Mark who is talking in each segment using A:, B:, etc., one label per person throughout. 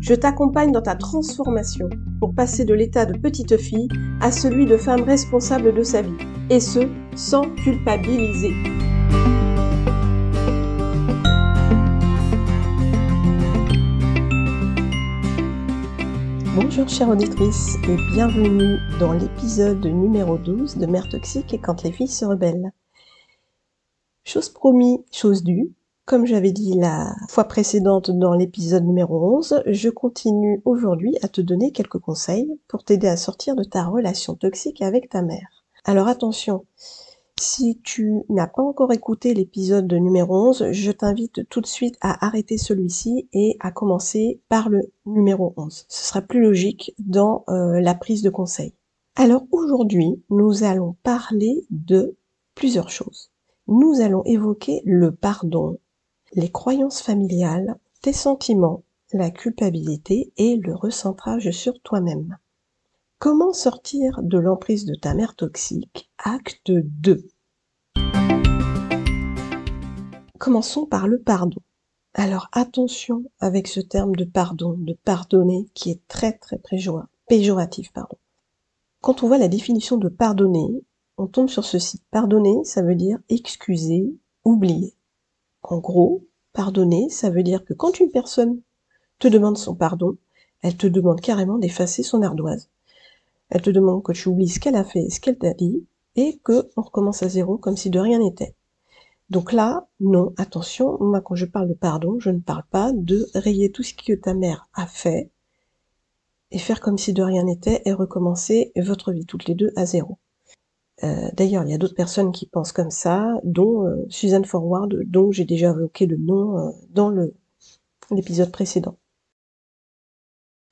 A: Je t'accompagne dans ta transformation pour passer de l'état de petite fille à celui de femme responsable de sa vie, et ce, sans culpabiliser. Bonjour chère auditrice et bienvenue dans l'épisode numéro 12 de Mère toxique et quand les filles se rebellent. Chose promis, chose due. Comme j'avais dit la fois précédente dans l'épisode numéro 11, je continue aujourd'hui à te donner quelques conseils pour t'aider à sortir de ta relation toxique avec ta mère. Alors attention, si tu n'as pas encore écouté l'épisode numéro 11, je t'invite tout de suite à arrêter celui-ci et à commencer par le numéro 11. Ce sera plus logique dans euh, la prise de conseil. Alors aujourd'hui, nous allons parler de plusieurs choses nous allons évoquer le pardon, les croyances familiales, tes sentiments, la culpabilité et le recentrage sur toi-même. Comment sortir de l'emprise de ta mère toxique? Acte 2. Commençons par le pardon. Alors attention avec ce terme de pardon, de pardonner, qui est très très péjoratif. Pardon. Quand on voit la définition de pardonner, on tombe sur ceci. Pardonner, ça veut dire excuser, oublier. En gros, pardonner, ça veut dire que quand une personne te demande son pardon, elle te demande carrément d'effacer son ardoise. Elle te demande que tu oublies ce qu'elle a fait, ce qu'elle t'a dit, et que on recommence à zéro comme si de rien n'était. Donc là, non, attention, moi quand je parle de pardon, je ne parle pas de rayer tout ce que ta mère a fait et faire comme si de rien n'était et recommencer votre vie toutes les deux à zéro. Euh, d'ailleurs, il y a d'autres personnes qui pensent comme ça, dont euh, Suzanne Forward, dont j'ai déjà évoqué le nom euh, dans l'épisode précédent.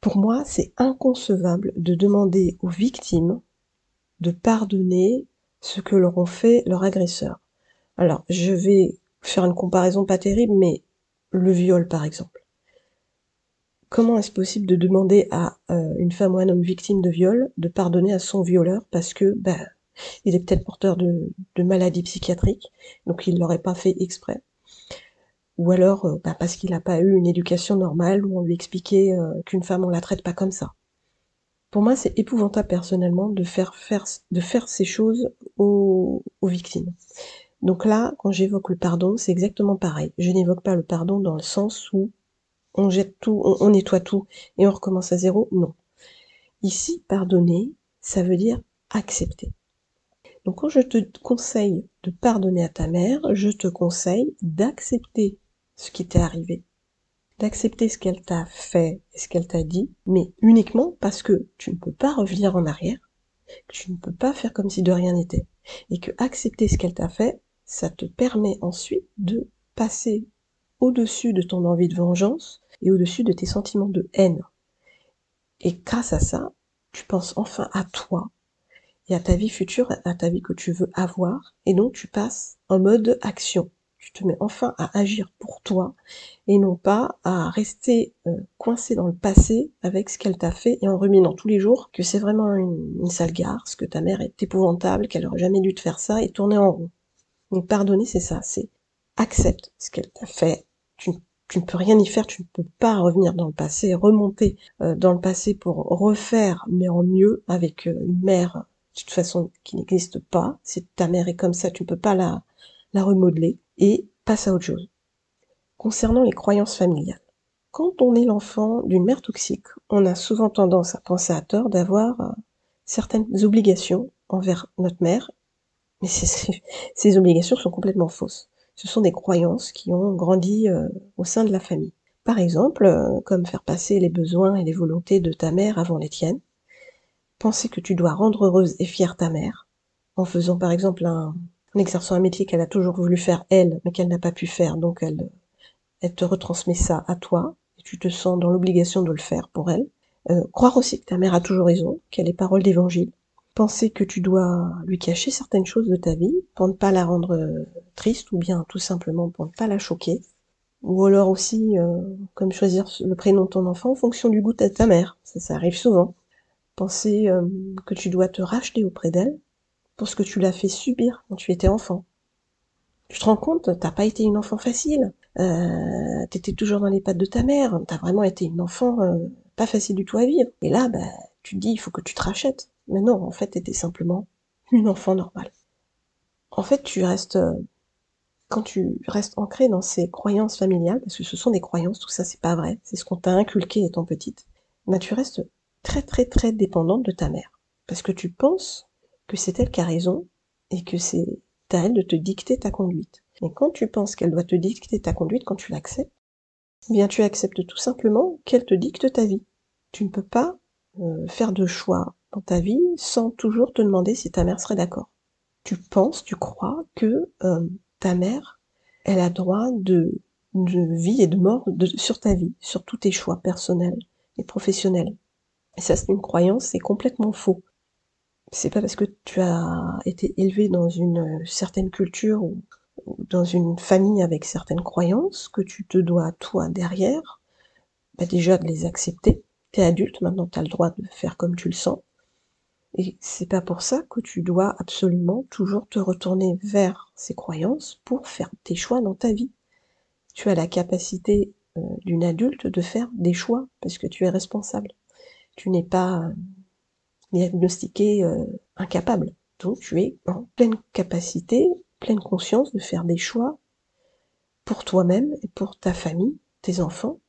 A: Pour moi, c'est inconcevable de demander aux victimes de pardonner ce que leur ont fait leurs agresseurs. Alors, je vais faire une comparaison pas terrible, mais le viol, par exemple. Comment est-ce possible de demander à une femme ou un homme victime de viol de pardonner à son violeur parce que ben, il est peut-être porteur de, maladies psychiatriques, donc il l'aurait pas fait exprès. Ou alors euh, bah, parce qu'il n'a pas eu une éducation normale où on lui expliquait euh, qu'une femme on la traite pas comme ça. Pour moi, c'est épouvantable personnellement de faire, ces choses aux, victimes. Donc là, quand j'évoque le pardon, c'est exactement pareil. Je n'évoque pas le pardon dans le sens où on jette tout, on nettoie tout et on recommence à zéro. Non. Ici, pardonner, ça veut dire accepter. Donc quand je te conseille de pardonner à ta mère, je te conseille d'accepter ce qui t'est arrivé, d'accepter ce qu'elle t'a fait et ce qu'elle t'a dit, mais uniquement parce que tu ne peux pas revenir en arrière, que tu ne peux pas faire comme si de rien n'était, et que accepter ce qu'elle t'a fait, ça te permet ensuite de passer au-dessus de ton envie de vengeance et au-dessus de tes sentiments de haine. Et grâce à ça, tu penses enfin à toi, et à ta vie future, à ta vie que tu veux avoir, et donc tu passes en mode action. Tu te mets enfin à agir pour toi et non pas à rester euh, coincé dans le passé avec ce qu'elle t'a fait et en ruminant tous les jours que c'est vraiment une, une sale garce, que ta mère est épouvantable, qu'elle aurait jamais dû te faire ça et tourner en rond. Donc pardonner, c'est ça, c'est accepte ce qu'elle t'a fait. Tu, tu, ne peux rien y faire, tu ne peux pas revenir dans le passé, remonter euh, dans le passé pour refaire, mais en mieux avec euh, une mère de toute façon qui n'existe pas. Si ta mère est comme ça, tu ne peux pas la, remodeler et passe à autre chose. Concernant les croyances familiales. Quand on est l'enfant d'une mère toxique, on a souvent tendance à penser à tort d'avoir euh, certaines obligations envers notre mère, mais ces obligations sont complètement fausses. Ce sont des croyances qui ont grandi euh, au sein de la famille. Par exemple, euh, comme faire passer les besoins et les volontés de ta mère avant les tiennes, penser que tu dois rendre heureuse et fière ta mère, en faisant par exemple un, en exerçant un métier qu'elle a toujours voulu faire elle, mais qu'elle n'a pas pu faire, donc elle, elle te retransmet ça à toi, et tu te sens dans l'obligation de le faire pour elle. Euh, croire aussi que ta mère a toujours raison, qu'elle est parole d'évangile, penser que tu dois lui cacher certaines choses de ta vie pour ne pas la rendre euh, triste ou bien tout simplement pour ne pas la choquer. Ou alors aussi, euh, comme choisir le prénom de ton enfant en fonction du goût de ta mère. Ça, ça arrive souvent. Penser euh, que tu dois te racheter auprès d'elle pour ce que tu l'as fait subir quand tu étais enfant. Tu te rends compte, t'as pas été une enfant facile. Euh, t'étais toujours dans les pattes de ta mère. T'as vraiment été une enfant euh, pas facile du tout à vivre. Et là, bah, tu te dis, il faut que tu te rachètes. Mais non, en fait, t'étais simplement une enfant normale. En fait, tu restes, quand tu restes ancré dans ces croyances familiales, parce que ce sont des croyances, tout ça, c'est pas vrai. C'est ce qu'on t'a inculqué étant petite. Bah, tu restes très, très, très dépendante de ta mère. Parce que tu penses que c'est elle qui a raison et que c'est à elle de te dicter ta conduite. Et quand tu penses qu'elle doit te dicter ta conduite, quand tu l'acceptes, eh bien tu acceptes tout simplement qu'elle te dicte ta vie. Tu ne peux pas euh, faire de choix dans ta vie sans toujours te demander si ta mère serait d'accord. Tu penses, tu crois que euh, ta mère, elle a droit de, vie et de mort sur ta vie, sur tous tes choix personnels et professionnels. Et ça, c'est une croyance, c'est complètement faux c'est pas parce que tu as été élevé dans une certaine culture ou, dans une famille avec certaines croyances que tu te dois, toi, derrière, bah déjà de les accepter. T'es adulte, maintenant t'as le droit de faire comme tu le sens. Et c'est pas pour ça que tu dois absolument toujours te retourner vers ces croyances pour faire tes choix dans ta vie. Tu as la capacité euh, d'une adulte de faire des choix parce que tu es responsable. Tu n'es pas diagnostiqué euh, incapable. Donc tu es en pleine capacité, pleine conscience de faire des choix pour toi-même et pour ta famille, tes enfants.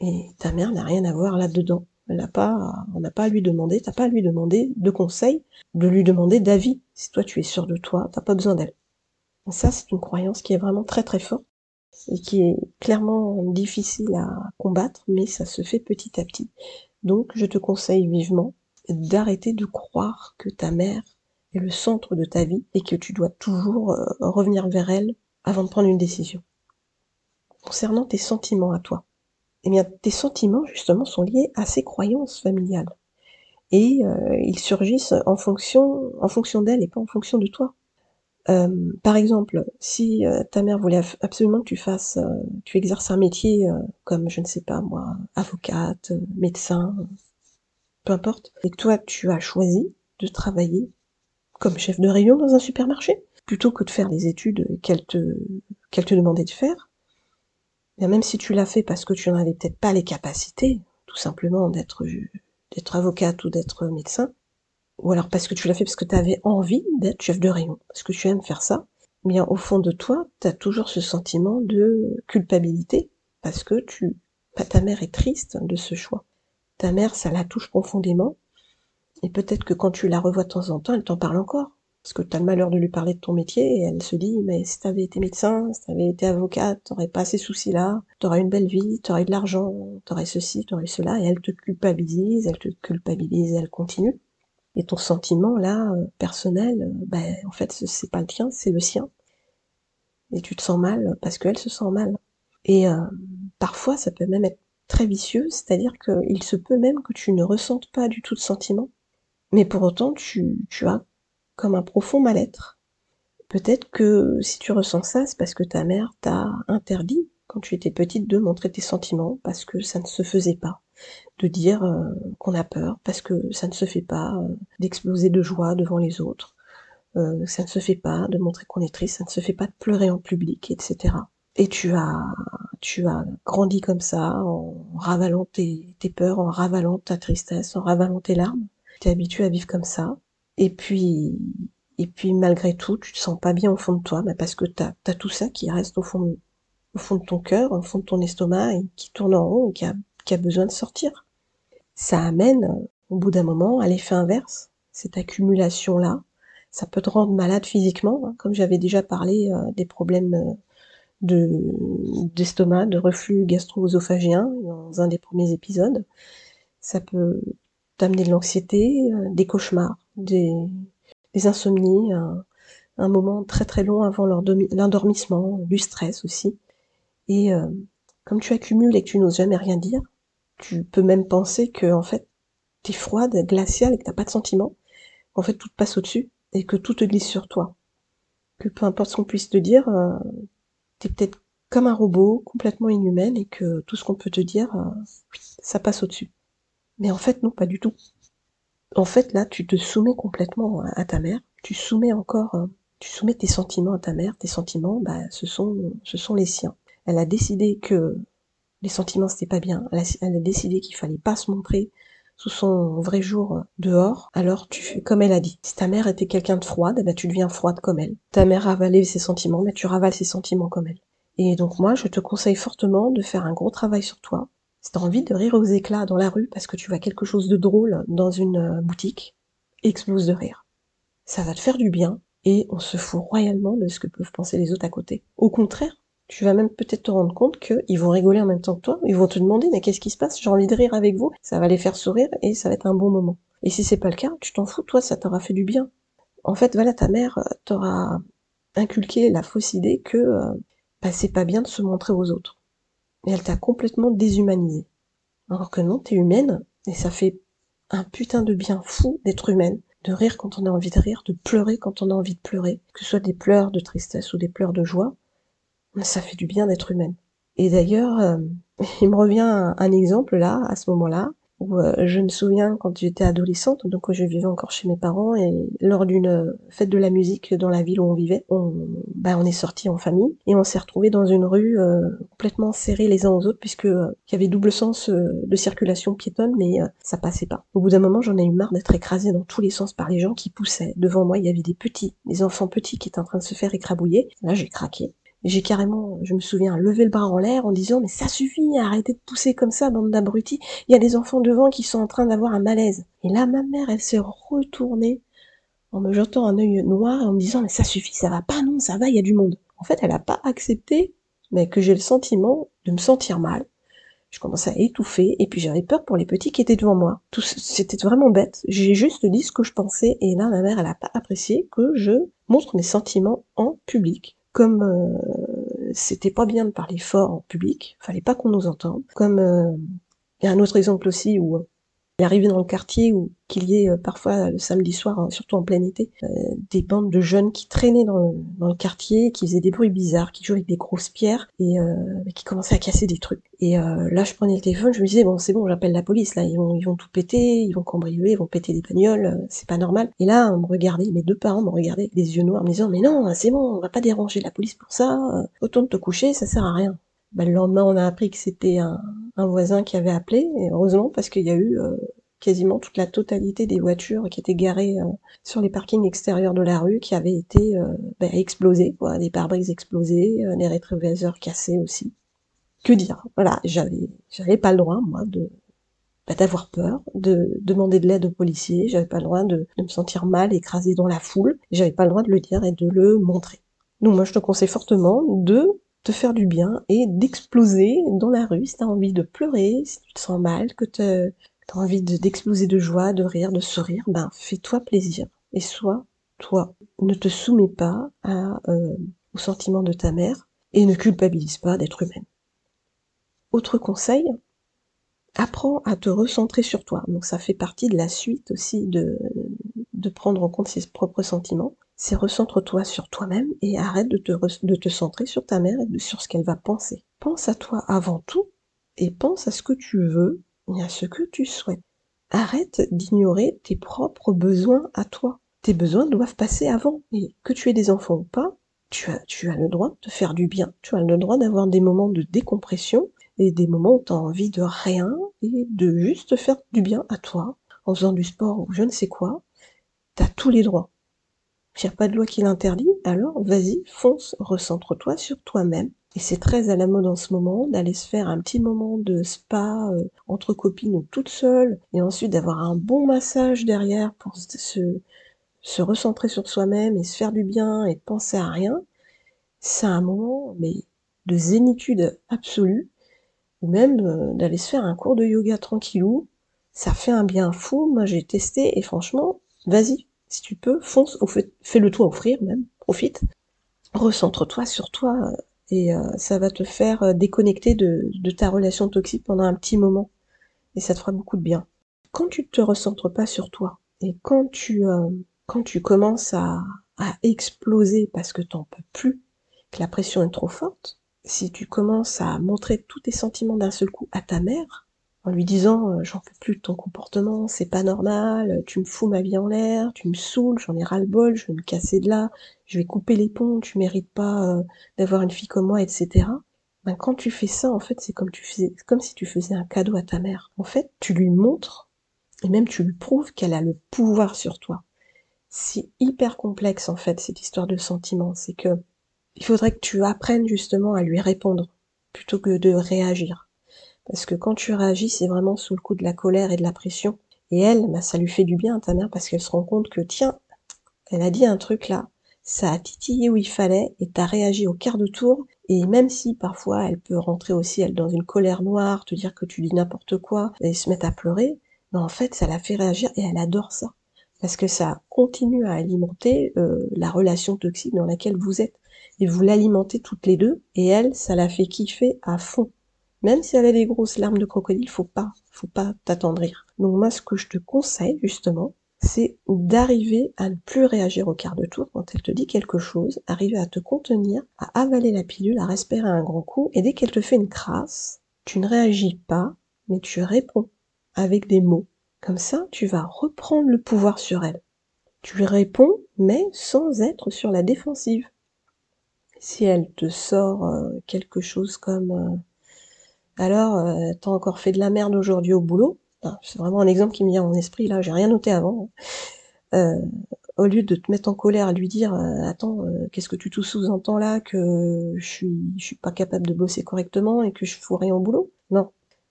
A: Et ta mère n'a rien à voir là-dedans. Elle pas, on n'a pas à lui demander, t'as pas à lui demander de conseils, de lui demander d'avis. Si toi tu es sûr de toi, t'as pas besoin d'elle. Ça, c'est une croyance qui est vraiment très très forte et qui est clairement difficile à combattre, mais ça se fait petit à petit. Donc, je te conseille vivement d'arrêter de croire que ta mère est le centre de ta vie et que tu dois toujours euh, revenir vers elle avant de prendre une décision. Concernant tes sentiments à toi, eh bien, tes sentiments, justement, sont liés à ces croyances familiales. Et euh, ils surgissent en fonction, en fonction d'elle et pas en fonction de toi. Euh, par exemple, si ta mère voulait absolument que tu fasses, tu exerces un métier comme, je ne sais pas moi, avocate, médecin, peu importe, et toi tu as choisi de travailler comme chef de rayon dans un supermarché, plutôt que de faire les études qu'elle te, qu'elle te demandait de faire, bien même si tu l'as fait parce que tu n'en peut-être pas les capacités, tout simplement d'être, d'être avocate ou d'être médecin, ou alors parce que tu l'as fait parce que tu avais envie d'être chef de rayon, parce que tu aimes faire ça, bien au fond de toi, tu as toujours ce sentiment de culpabilité, parce que tu, ta mère est triste de ce choix ta mère, ça la touche profondément. Et peut-être que quand tu la revois de temps en temps, elle t'en parle encore. Parce que tu as le malheur de lui parler de ton métier et elle se dit, mais si t'avais été médecin, si t'avais été avocate, t'aurais pas ces soucis-là, t'aurais une belle vie, t'aurais de l'argent, t'aurais ceci, t'aurais cela, et elle te culpabilise, elle te culpabilise, elle continue. Et ton sentiment, là, euh, personnel, euh, ben, en fait, c'est pas le tien, c'est le sien. Et tu te sens mal parce qu'elle se sent mal. Et euh, parfois, ça peut même être très vicieux, c'est-à-dire qu'il se peut même que tu ne ressentes pas du tout de sentiment, mais pour autant tu, tu as comme un profond mal-être. Peut-être que si tu ressens ça, c'est parce que ta mère t'a interdit, quand tu étais petite, de montrer tes sentiments, parce que ça ne se faisait pas. De dire euh, qu'on a peur, parce que ça ne se fait pas euh, d'exploser de joie devant les autres. Euh, ça ne se fait pas de montrer qu'on est triste, ça ne se fait pas de pleurer en public, etc. Et tu as tu as grandi comme ça, en ravalant tes, peurs, en ravalant ta tristesse, en ravalant tes larmes. Tu es habitué à vivre comme ça. Et puis, et puis malgré tout, tu te sens pas bien au fond de toi, mais parce que tu as, tout ça qui reste au fond, au fond de ton cœur, au fond de ton estomac, et qui tourne en rond, et qui a, qui a besoin de sortir. Ça amène, au bout d'un moment, à l'effet inverse. Cette accumulation-là, ça peut te rendre malade physiquement, hein, comme j'avais déjà parlé euh, des problèmes euh, de d'estomac, de reflux gastro-œsophagien dans un des premiers épisodes. Ça peut t'amener de l'anxiété, euh, des cauchemars, des, insomnies, un, moment très très long avant l'endormissement, du stress aussi. Et comme tu accumules et que tu n'oses jamais rien dire, tu peux même penser que en fait t'es froide, glaciale et que t'as pas de sentiments, en fait tout te passe au-dessus et que tout te glisse sur toi. Que peu importe ce qu'on puisse te dire, euh, t'es peut-être comme un robot, complètement inhumaine, et que tout ce qu'on peut te dire, euh, ça passe au-dessus. Mais en fait, non, pas du tout. En fait, là, tu te soumets complètement à ta mère, tu soumets encore, euh, tu soumets tes sentiments à ta mère, tes sentiments, bah, ce sont, ce sont les siens. Elle a décidé que les sentiments c'était pas bien, elle a, décidé qu'il fallait pas se montrer sous son vrai jour dehors, alors tu fais comme elle a dit. Si ta mère était quelqu'un de froide, bah tu deviens froide comme elle. Ta mère ravalait ses sentiments, mais tu ravales ses sentiments comme elle. Et donc moi, je te conseille fortement de faire un gros travail sur toi. Si t'as envie de rire aux éclats dans la rue parce que tu vois quelque chose de drôle dans une euh, boutique, explose de rire. Ça va te faire du bien et on se fout royalement de ce que peuvent penser les autres à côté. Au contraire, tu vas même peut-être te rendre compte qu'ils vont rigoler en même temps que toi, ils vont te demander mais qu'est-ce qui se passe, j'ai envie de rire avec vous, ça va les faire sourire et ça va être un bon moment. Et si c'est pas le cas, tu t'en fous, toi ça t'aura fait du bien. En fait, voilà, ta mère euh, t'aura inculqué la fausse idée que euh, bah, c'est pas bien de se montrer aux autres. Et elle t'a complètement déshumanisé. Alors que non, t'es humaine, et ça fait un putain de bien fou d'être humaine, de rire quand on a envie de rire, de pleurer quand on a envie de pleurer, que ce soit des pleurs de tristesse ou des pleurs de joie, ça fait du bien d'être humaine. Et d'ailleurs, euh, il me revient un exemple là, à ce moment-là, euh, je me souviens quand j'étais adolescente, donc je vivais encore chez mes parents et lors d'une euh, fête de la musique dans la ville où on vivait, on, bah, on est sorti en famille et on s'est retrouvé dans une rue euh, complètement serrés les uns aux autres puisque il y avait double sens de circulation piétonne mais ça passait pas. Au bout d'un moment, j'en ai eu marre d'être écrasée dans tous les sens par les gens qui poussaient. Devant moi, il y avait des petits, des enfants petits qui étaient en train de se faire écrabouiller. Là, j'ai craqué j'ai carrément, je me souviens, levé le bras en l'air en disant mais ça suffit, arrêtez de pousser comme ça, bande d'abrutis. Il y a des enfants devant qui sont en train d'avoir un malaise. Et là, ma mère, elle s'est retournée en me jetant un œil noir et en me disant mais ça suffit, ça va pas, non, ça va, il y a du monde. En fait, elle a pas accepté, mais que j'ai le sentiment de me sentir mal. Je commençais à étouffer et puis j'avais peur pour les petits qui étaient devant moi. C'était vraiment bête. J'ai juste dit ce que je pensais et là ma mère elle a pas apprécié que je montre mes sentiments en public comme euh, c'était pas bien de parler fort en public, fallait pas qu'on nous entende. Comme euh, il y a un autre exemple aussi où euh, il arrivé dans le quartier où qu'il y ait euh, parfois le samedi soir, hein, surtout en plein été, euh, des bandes de jeunes qui traînaient dans le, quartier, qui faisaient des bruits bizarres, qui jouaient avec des grosses pierres et euh, qui commençaient à casser des trucs. Et là, je prenais le téléphone, je me disais bon, c'est bon, j'appelle la police. Là, ils vont, ils vont tout péter, ils vont cambrioler, ils vont péter des bagnoles, c'est pas normal. Et là, on me regardait, mes deux parents me regardaient avec des yeux noirs, me disant mais non, c'est bon, on va pas déranger la police pour ça. Autant de te coucher, ça sert à rien. Bah, le lendemain, on a appris que c'était un, voisin qui avait appelé, et heureusement parce qu'il y a eu euh, quasiment toute la totalité des voitures qui étaient garées euh, sur les parkings extérieurs de la rue qui avaient été euh, bah, explosées, quoi, des pare-brises explosés, des rétroviseurs cassés aussi. Que dire? Voilà, j'avais, j'avais pas le droit moi de bah, d'avoir peur, de demander de l'aide aux policiers, j'avais pas le droit de, de me sentir mal, écrasé dans la foule, j'avais pas le droit de le dire et de le montrer. Donc moi je te conseille fortement de te faire du bien et d'exploser dans la rue si t'as envie de pleurer, si tu te sens mal, que te, t'as envie d'exploser de, joie, de rire, de sourire, ben fais-toi plaisir et sois toi. Ne te soumets pas à, euh, aux sentiments de ta mère et ne culpabilise pas d'être humaine. Autre conseil, apprends à te recentrer sur toi. Donc ça fait partie de la suite aussi de, de prendre en compte ses propres sentiments. C'est recentre-toi sur toi-même et arrête de te, centrer sur ta mère et sur ce qu'elle va penser. Pense à toi avant tout et pense à ce que tu veux à ce que tu souhaites. Arrête d'ignorer tes propres besoins à toi. Tes besoins doivent passer avant. Et que tu aies des enfants ou pas, tu as, tu as le droit de faire du bien. Tu as le droit d'avoir des moments de décompression et des moments où tu as envie de rien et de juste faire du bien à toi en faisant du sport ou je ne sais quoi. Tu as tous les droits. Il n'y a pas de loi qui l'interdit, alors vas-y, fonce, recentre-toi sur toi-même et c'est très à la mode en ce moment d'aller se faire un petit moment de spa euh, entre copines ou toute seule, et ensuite d'avoir un bon massage derrière pour se, recentrer sur soi-même et se faire du bien et penser à rien. C'est un moment de zénitude absolue, ou même euh, d'aller se faire un cours de yoga tranquillou. Ça fait un bien fou. Moi j'ai testé et franchement, vas-y, si tu peux, fonce, fais-le toi offrir même, profite. Recentre-toi sur toi, euh, et euh, ça va te faire euh, déconnecter de, ta relation toxique pendant un petit moment et ça te fera beaucoup de bien. Quand tu te recentres pas sur toi Et quand tu, quand tu commences à, à exploser parce que t'en peux plus, que la pression est trop forte, si tu commences à montrer tous tes sentiments d'un seul coup à ta mère, en lui disant euh, j'en peux plus de ton comportement, c'est pas normal, tu me fous ma vie en l'air, tu me saoules, j'en ai ras le bol, je vais me casser de là, je vais couper les ponts, tu mérites pas euh, d'avoir une fille comme moi, etc. Ben, quand tu fais ça, en fait, c'est comme tu faisais, comme si tu faisais un cadeau à ta mère. En fait, tu lui montres et même tu lui prouves qu'elle a le pouvoir sur toi. C'est hyper complexe en fait cette histoire de sentiments. C'est que il faudrait que tu apprennes justement à lui répondre plutôt que de réagir. Parce que quand tu réagis, c'est vraiment sous le coup de la colère et de la pression. Et elle, bah, ça lui fait du bien, ta mère, parce qu'elle se rend compte que, tiens, elle a dit un truc là, ça a titillé où il fallait, et t'as réagi au quart de tour, et même si parfois elle peut rentrer aussi, elle, dans une colère noire, te dire que tu dis n'importe quoi, et se mettre à pleurer, mais en fait, ça la fait réagir, et elle adore ça. Parce que ça continue à alimenter euh, la relation toxique dans laquelle vous êtes. Et vous l'alimentez toutes les deux, et elle, ça la fait kiffer à fond. Même si elle a des grosses larmes de crocodile, faut pas, faut pas t'attendrir. Donc moi, ce que je te conseille, justement, c'est d'arriver à ne plus réagir au quart de tour quand elle te dit quelque chose, arriver à te contenir, à avaler la pilule, à respirer un grand coup, et dès qu'elle te fait une crasse, tu ne réagis pas, mais tu réponds avec des mots. Comme ça, tu vas reprendre le pouvoir sur elle. Tu réponds, mais sans être sur la défensive. Si elle te sort euh, quelque chose comme euh, alors, euh, t'as encore fait de la merde aujourd'hui au boulot. C'est vraiment un exemple qui me vient en esprit, là, j'ai rien noté avant. Euh, au lieu de te mettre en colère à lui dire euh, attends qu'est-ce que tu te sous-entends là que je suis je suis pas capable de bosser correctement et que je fous rien au boulot? Non.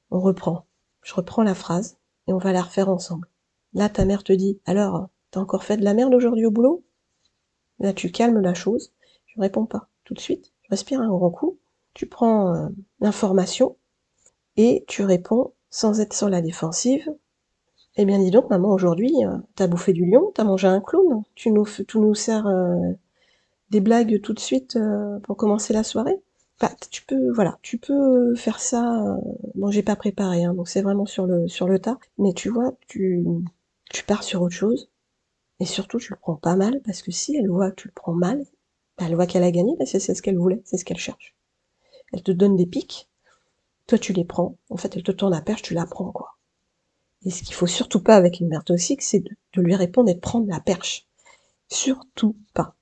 A: On reprend. Je reprends la phrase et on va la refaire ensemble. Là ta mère te dit alors t'as encore fait de la merde aujourd'hui au boulot? Là tu calmes la chose. Je réponds pas. Tout de suite je respire un grand coup. Tu prends l'information et tu réponds sans être sur la défensive. Eh bien dis donc maman aujourd'hui euh, t'as bouffé du lion, t'as mangé un clown, tu nous, tu nous sers euh, des blagues tout de suite euh, pour commencer la soirée? Bah, tu peux voilà, tu peux faire ça. bon j'ai pas préparé hein, donc c'est vraiment sur le sur le tas. Mais tu vois tu tu pars sur autre chose et surtout tu le prends pas mal parce que si elle voit que tu le prends mal, bah, elle voit qu'elle a gagné parce c'est ce qu'elle voulait, c'est ce qu'elle cherche. Elle te donne des pics toi tu les prends, en fait elle te tourne la perche, tu la prends quoi. Et ce qu'il faut surtout pas avec une mère toxique, c'est de, lui répondre et de prendre la perche. Surtout pas.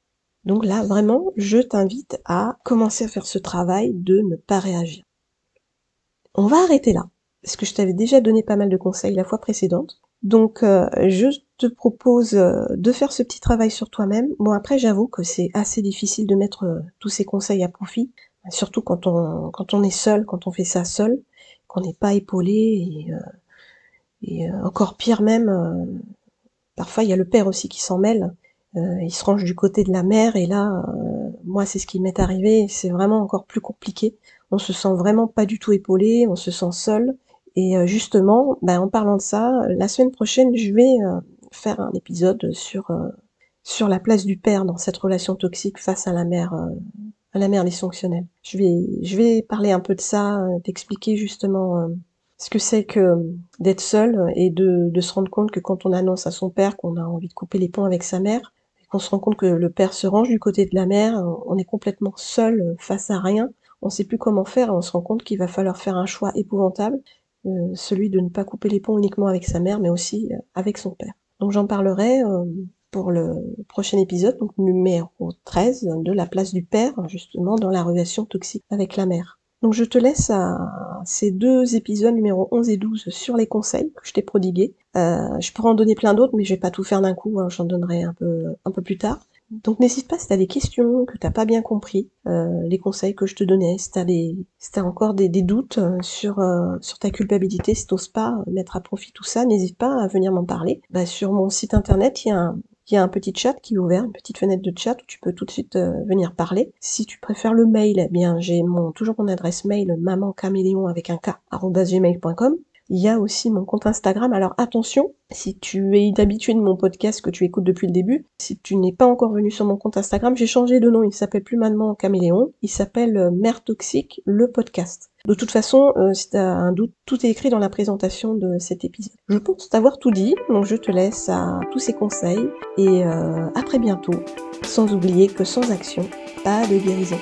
A: Donc là, vraiment, je t'invite à commencer à faire ce travail de ne pas réagir. On va arrêter là, parce que je t'avais déjà donné pas mal de conseils la fois précédente. Donc euh, je te propose euh, de faire ce petit travail sur toi-même. Bon après j'avoue que c'est assez difficile de mettre euh, tous ces conseils à profit, surtout quand on est seul, quand on fait ça seul, qu'on n'est pas épaulé et, euh, euh, encore pire même, euh, parfois il y a le père aussi qui s'en mêle. il se range du côté de la mère et là, moi c'est ce qui m'est arrivé, c'est vraiment encore plus compliqué. On se sent vraiment pas du tout épaulé, on se sent seul. Et justement, ben, en parlant de ça, la semaine prochaine, je vais faire un épisode sur la place du père dans cette relation toxique face à la mère à la mère dysfonctionnelle. Je vais, je vais parler un peu de ça, euh, d'expliquer justement euh, ce que c'est que euh, d'être seul et de, se rendre compte que quand on annonce à son père qu'on a envie de couper les ponts avec sa mère, qu'on se rend compte que le père se range du côté de la mère, on est complètement seul face à rien, on sait plus comment faire, et on se rend compte qu'il va falloir faire un choix épouvantable, celui de ne pas couper les ponts uniquement avec sa mère, mais aussi avec son père. Donc j'en parlerai pour le prochain épisode, donc numéro 13, de la place du père, justement, dans la relation toxique avec la mère. Donc je te laisse à ces deux épisodes numéro 11 et 12 sur les conseils que je t'ai prodigués. Euh, je pourrais en donner plein d'autres, mais je vais pas tout faire d'un coup, hein, j'en donnerai un peu, un peu plus tard. Donc n'hésite pas si t'as des questions, que t'as pas bien compris, euh, les conseils que je te donnais, si t'as des, si t'as encore des, doutes euh, sur sur ta culpabilité, si t'oses pas mettre à profit tout ça, n'hésite pas à venir m'en parler. Bah, sur mon site internet, il y a un, il y a un petit chat qui est ouvert, une petite fenêtre de chat où tu peux tout de suite euh, venir parler. Si tu préfères le mail, eh bien j'ai toujours mon adresse mail mamancaméléon avec un k gmail.com. Il y a aussi mon compte Instagram. Alors attention, si tu es habitué de mon podcast que tu écoutes depuis le début, si tu n'es pas encore venu sur mon compte Instagram, j'ai changé de nom. Il s'appelle plus Maman Caméléon. Il s'appelle euh, Mère Toxique, le podcast. De toute façon, euh, si tu as un doute, tout est écrit dans la présentation de cet épisode. Je pense t'avoir tout dit, donc je te laisse à tous ces conseils et euh, à très bientôt. Sans oublier que sans action, pas de guérison.